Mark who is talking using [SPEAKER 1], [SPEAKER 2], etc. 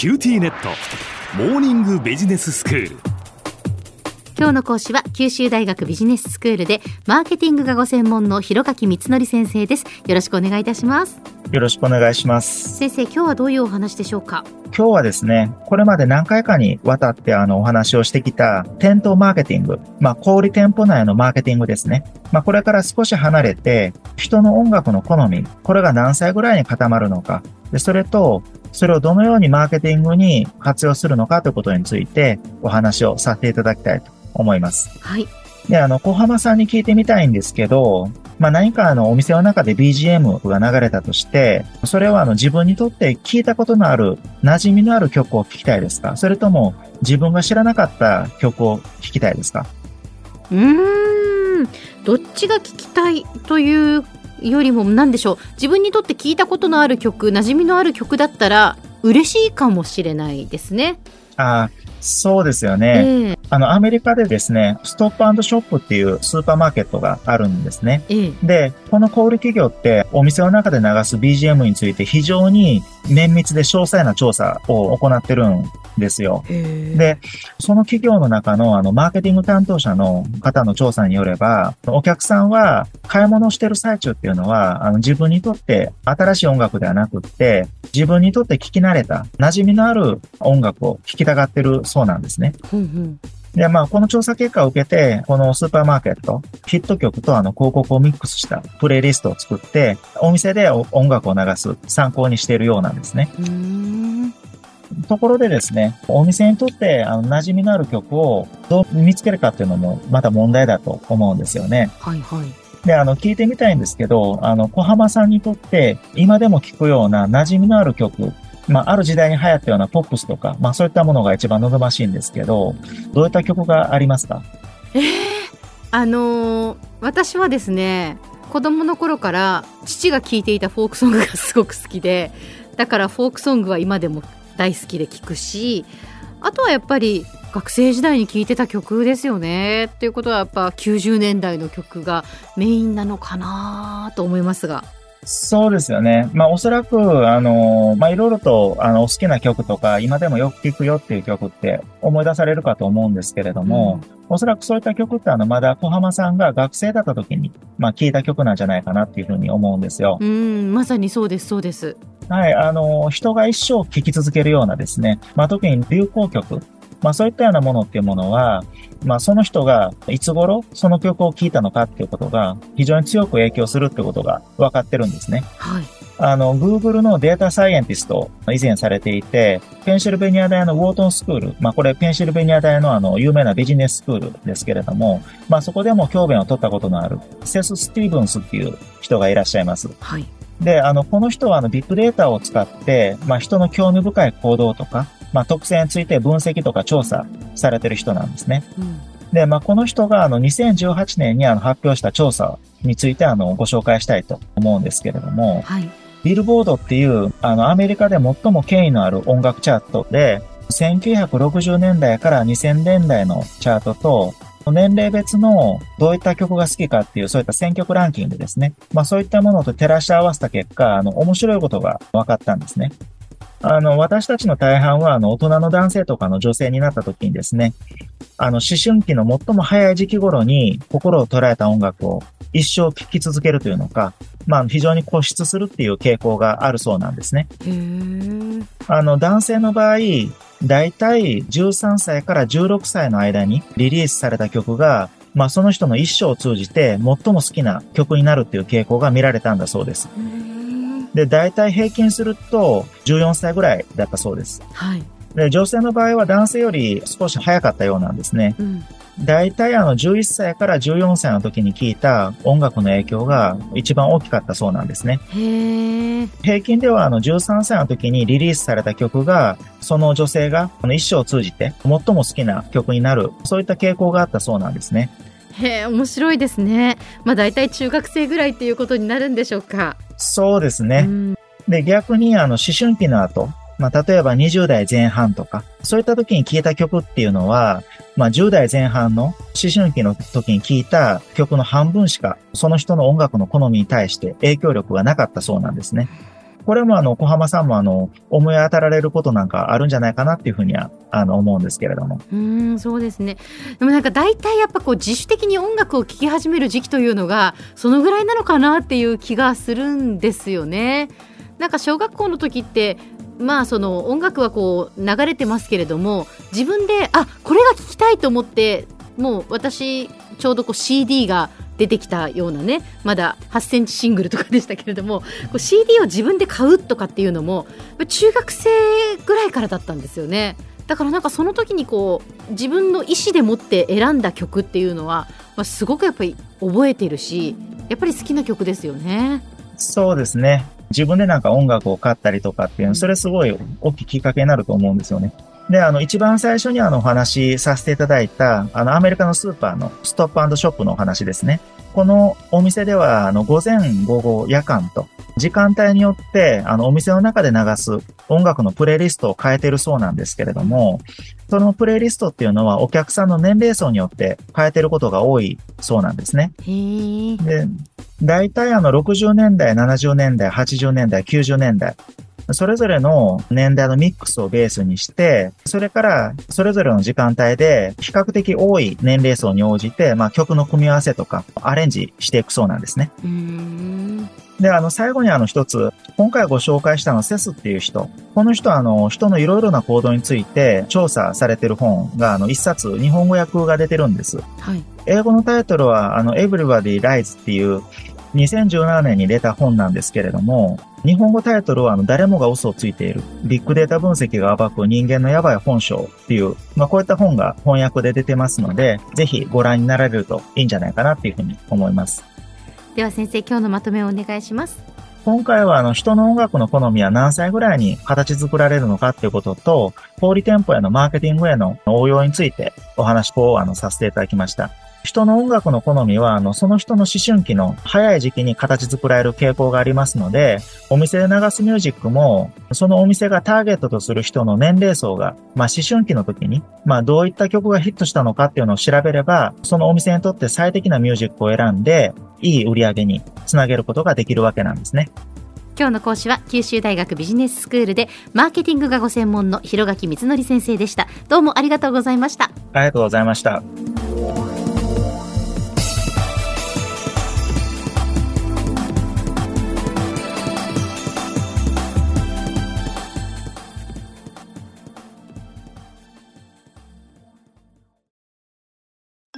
[SPEAKER 1] QTnet。モーニングビジネススクール。
[SPEAKER 2] 今日の講師は九州大学ビジネススクールでマーケティングがご専門の広垣光則先生です。よろしくお願いいたします。
[SPEAKER 3] よろしくお願いします。
[SPEAKER 2] 先生今日はどういうお話でしょうか？
[SPEAKER 3] 今日はですね、これまで何回かにわたってあのお話をしてきた店頭マーケティング、まあ小売店舗内のマーケティングですね。まあこれから少し離れて、人の音楽の好み、これが何歳ぐらいに固まるのか、でそれと、それをどのようにマーケティングに活用するのかということについてお話をさせていただきたいと思います。
[SPEAKER 2] はい。
[SPEAKER 3] で、あの、小浜さんに聞いてみたいんですけど、まあ、何かあの、お店の中で BGM が流れたとして、それはあの、自分にとって聞いたことのある、馴染みのある曲を聴きたいですか？それとも、自分が知らなかった曲を聴きたいですか？
[SPEAKER 2] うーん、どっちが聴きたいというよりも、何でしょう。自分にとって聞いたことのある曲、馴染みのある曲だったら、嬉しいかもしれないですね。
[SPEAKER 3] ああ、そうですよね。えー、あの、アメリカでですね、ストップショップっていうスーパーマーケットがあるんですね。
[SPEAKER 2] えー、
[SPEAKER 3] で、この小売企業ってお店の中で流す BGM について非常に綿密で詳細な調査を行ってるんですよ。で、その企業の中のあの、マーケティング担当者の方の調査によれば、お客さんは買い物してる最中っていうのは、あの、自分にとって新しい音楽ではなくって、自分にとって聞き慣れた、馴染みのある音楽を聴きたがってるそうなんですね。
[SPEAKER 2] うんうん
[SPEAKER 3] で、まあ、この調査結果を受けて、このスーパーマーケット、ヒット曲とあの広告をミックスしたプレイリストを作って、お店で音楽を流す参考にしているようなんですね。ところでですね、お店にとってあの馴染みのある曲をどう見つけるかっていうのもまた問題だと思うんですよね。
[SPEAKER 2] はいはい。
[SPEAKER 3] で、あの、聞いてみたいんですけど、あの、小浜さんにとって今でも聴くような馴染みのある曲、まあ、ある時代に流行ったようなポップスとか、まあ、そういったものが一番望ましいんですけど、どういった曲がありますか？
[SPEAKER 2] えー、あのー、私はですね、子供の頃から父が聴いていたフォークソングがすごく好きで、だからフォークソングは今でも大好きで聴くしあとはやっぱり学生時代に聴いてた曲ですよねっていうことはやっぱ90年代の曲がメインなのかなと思いますが。
[SPEAKER 3] そうですよね。まあおそらく、あの、まあいろいろと、あの、お好きな曲とか、今でもよく聴くよっていう曲って思い出されるかと思うんですけれども、うん、おそらくそういった曲ってあの、まだ小浜さんが学生だった時に、まあ聴いた曲なんじゃないかなっていうふうに思うんですよ。
[SPEAKER 2] うん、まさにそうです、そうです。
[SPEAKER 3] はい、あの、人が一生聴き続けるようなですね、まあ、特に流行曲、まあ、そういったようなものっていうものは、まあ、その人がいつ頃その曲を聴いたのかっていうことが非常に強く影響するってことが分かってるんですね。
[SPEAKER 2] はい。
[SPEAKER 3] あの、Google のデータサイエンティスト以前されていて、ペンシルベニア大のウォートンスクール、まあこれペンシルベニア大のあの有名なビジネススクールですけれども、まあそこでも教鞭を取ったことのあるセス・スティーブンスっていう人がいらっしゃいます。
[SPEAKER 2] はい。
[SPEAKER 3] で、あの、この人はあのビッグデータを使って、まあ人の興味深い行動とか、まあ特性について分析とか調査されてる人なんですね。
[SPEAKER 2] うん、
[SPEAKER 3] で、まあこの人があの2018年にあの発表した調査についてあのご紹介したいと思うんですけれども、
[SPEAKER 2] はい、
[SPEAKER 3] ビルボードっていうあのアメリカで最も権威のある音楽チャートで、1960年代から2000年代のチャートと、年齢別のどういった曲が好きかっていう、そういった選曲ランキングですね。まあそういったものと照らし合わせた結果、あの、面白いことが分かったんですね。あの、私たちの大半は、あの、大人の男性とかの女性になった時にですね、あの、思春期の最も早い時期頃に心を捉えた音楽を一生聴き続けるというのか、まあ、非常に固執するっていう傾向があるそうなんですね。あの、男性の場合、だいたい13歳から16歳の間にリリースされた曲が、まあその人の一生を通じて最も好きな曲になるっていう傾向が見られたんだそうです。で、だいたい平均すると14歳ぐらいだったそうです。
[SPEAKER 2] はい。
[SPEAKER 3] で、女性の場合は男性より少し早かったようなんですね。
[SPEAKER 2] うん
[SPEAKER 3] 大体あの11歳から14歳の時に聞いた音楽の影響が一番大きかったそうなんですね。平均ではあの13歳の時にリリースされた曲が、その女性が一生を通じて最も好きな曲になる、そういった傾向があったそうなんですね。
[SPEAKER 2] へえ、面白いですね。まあ大体中学生ぐらいっていうことになるんでしょうか。
[SPEAKER 3] そうですね。で、逆にあの思春期の後、まあ、例えば20代前半とか、そういった時に聴いた曲っていうのは、まあ、10代前半の思春期の時に聴いた曲の半分しか、その人の音楽の好みに対して影響力がなかったそうなんですね。これもあの、小浜さんもあの、思い当たられることなんかあるんじゃないかなっていうふうには、あの、思うんですけれども。
[SPEAKER 2] うん、そうですね。でもなんか大体やっぱこう自主的に音楽を聴き始める時期というのが、そのぐらいなのかなっていう気がするんですよね。なんか小学校の時ってまあその音楽はこう流れてますけれども自分であこれが聴きたいと思ってもう私ちょうどこう CD が出てきたようなねまだ8センチシングルとかでしたけれどもこう CD を自分で買うとかっていうのも中学生ぐらいからだったんですよね。だからなんかその時にこう自分の意思でもって選んだ曲っていうのは、まあ、すごくやっぱり覚えてるしやっぱり好きな曲ですよね。
[SPEAKER 3] そうですね。自分でなんか音楽を買ったりとかっていうの、それすごい大きいきっかけになると思うんですよね。で、あの、一番最初にあの、お話しさせていただいた、あの、アメリカのスーパーのストップショップのお話ですね。このお店では、あの、午前、午後、夜間と、時間帯によって、あの、お店の中で流す音楽のプレイリストを変えてるそうなんですけれども、そのプレイリストっていうのはお客さんの年齢層によって変えてることが多いそうなんですね。で、大体あの60年代、70年代、80年代、90年代、それぞれの年代のミックスをベースにして、それからそれぞれの時間帯で比較的多い年齢層に応じて、まあ、曲の組み合わせとかアレンジしていくそうなんですね。で、あの、最後にあの一つ、今回ご紹介したのセスっていう人。この人はあの、人のいろいろな行動について調査されてる本があの、一冊日本語訳が出てるんです。はい。英語のタイトルはあの、Everybody Lies っていう2017年に出た本なんですけれども、日本語タイトルはあの誰もが嘘をついている。ビッグデータ分析が暴く人間のやばい本性っていう、まあこういった本が翻訳で出てますので、ぜひご覧になられるといいんじゃないかなっていうふうに思います。
[SPEAKER 2] では先生、今日のまとめをお願いします。
[SPEAKER 3] 今回はあの人の音楽の好みは何歳ぐらいに形作られるのかっていうことと、小売店舗へのマーケティングへの応用についてお話をあのさせていただきました。人の音楽の好みは、あの、その人の思春期の早い時期に形作られる傾向がありますので、お店で流すミュージックも、そのお店がターゲットとする人の年齢層が、まあ、思春期の時に、まあ、どういった曲がヒットしたのかっていうのを調べれば、そのお店にとって最適なミュージックを選んで、いい売り上げにつなげることができるわけなんですね。
[SPEAKER 2] 今日の講師は九州大学ビジネススクールでマーケティングがご専門の広垣光則先生でした。どうもありがとうございました。あ
[SPEAKER 3] りがとうございました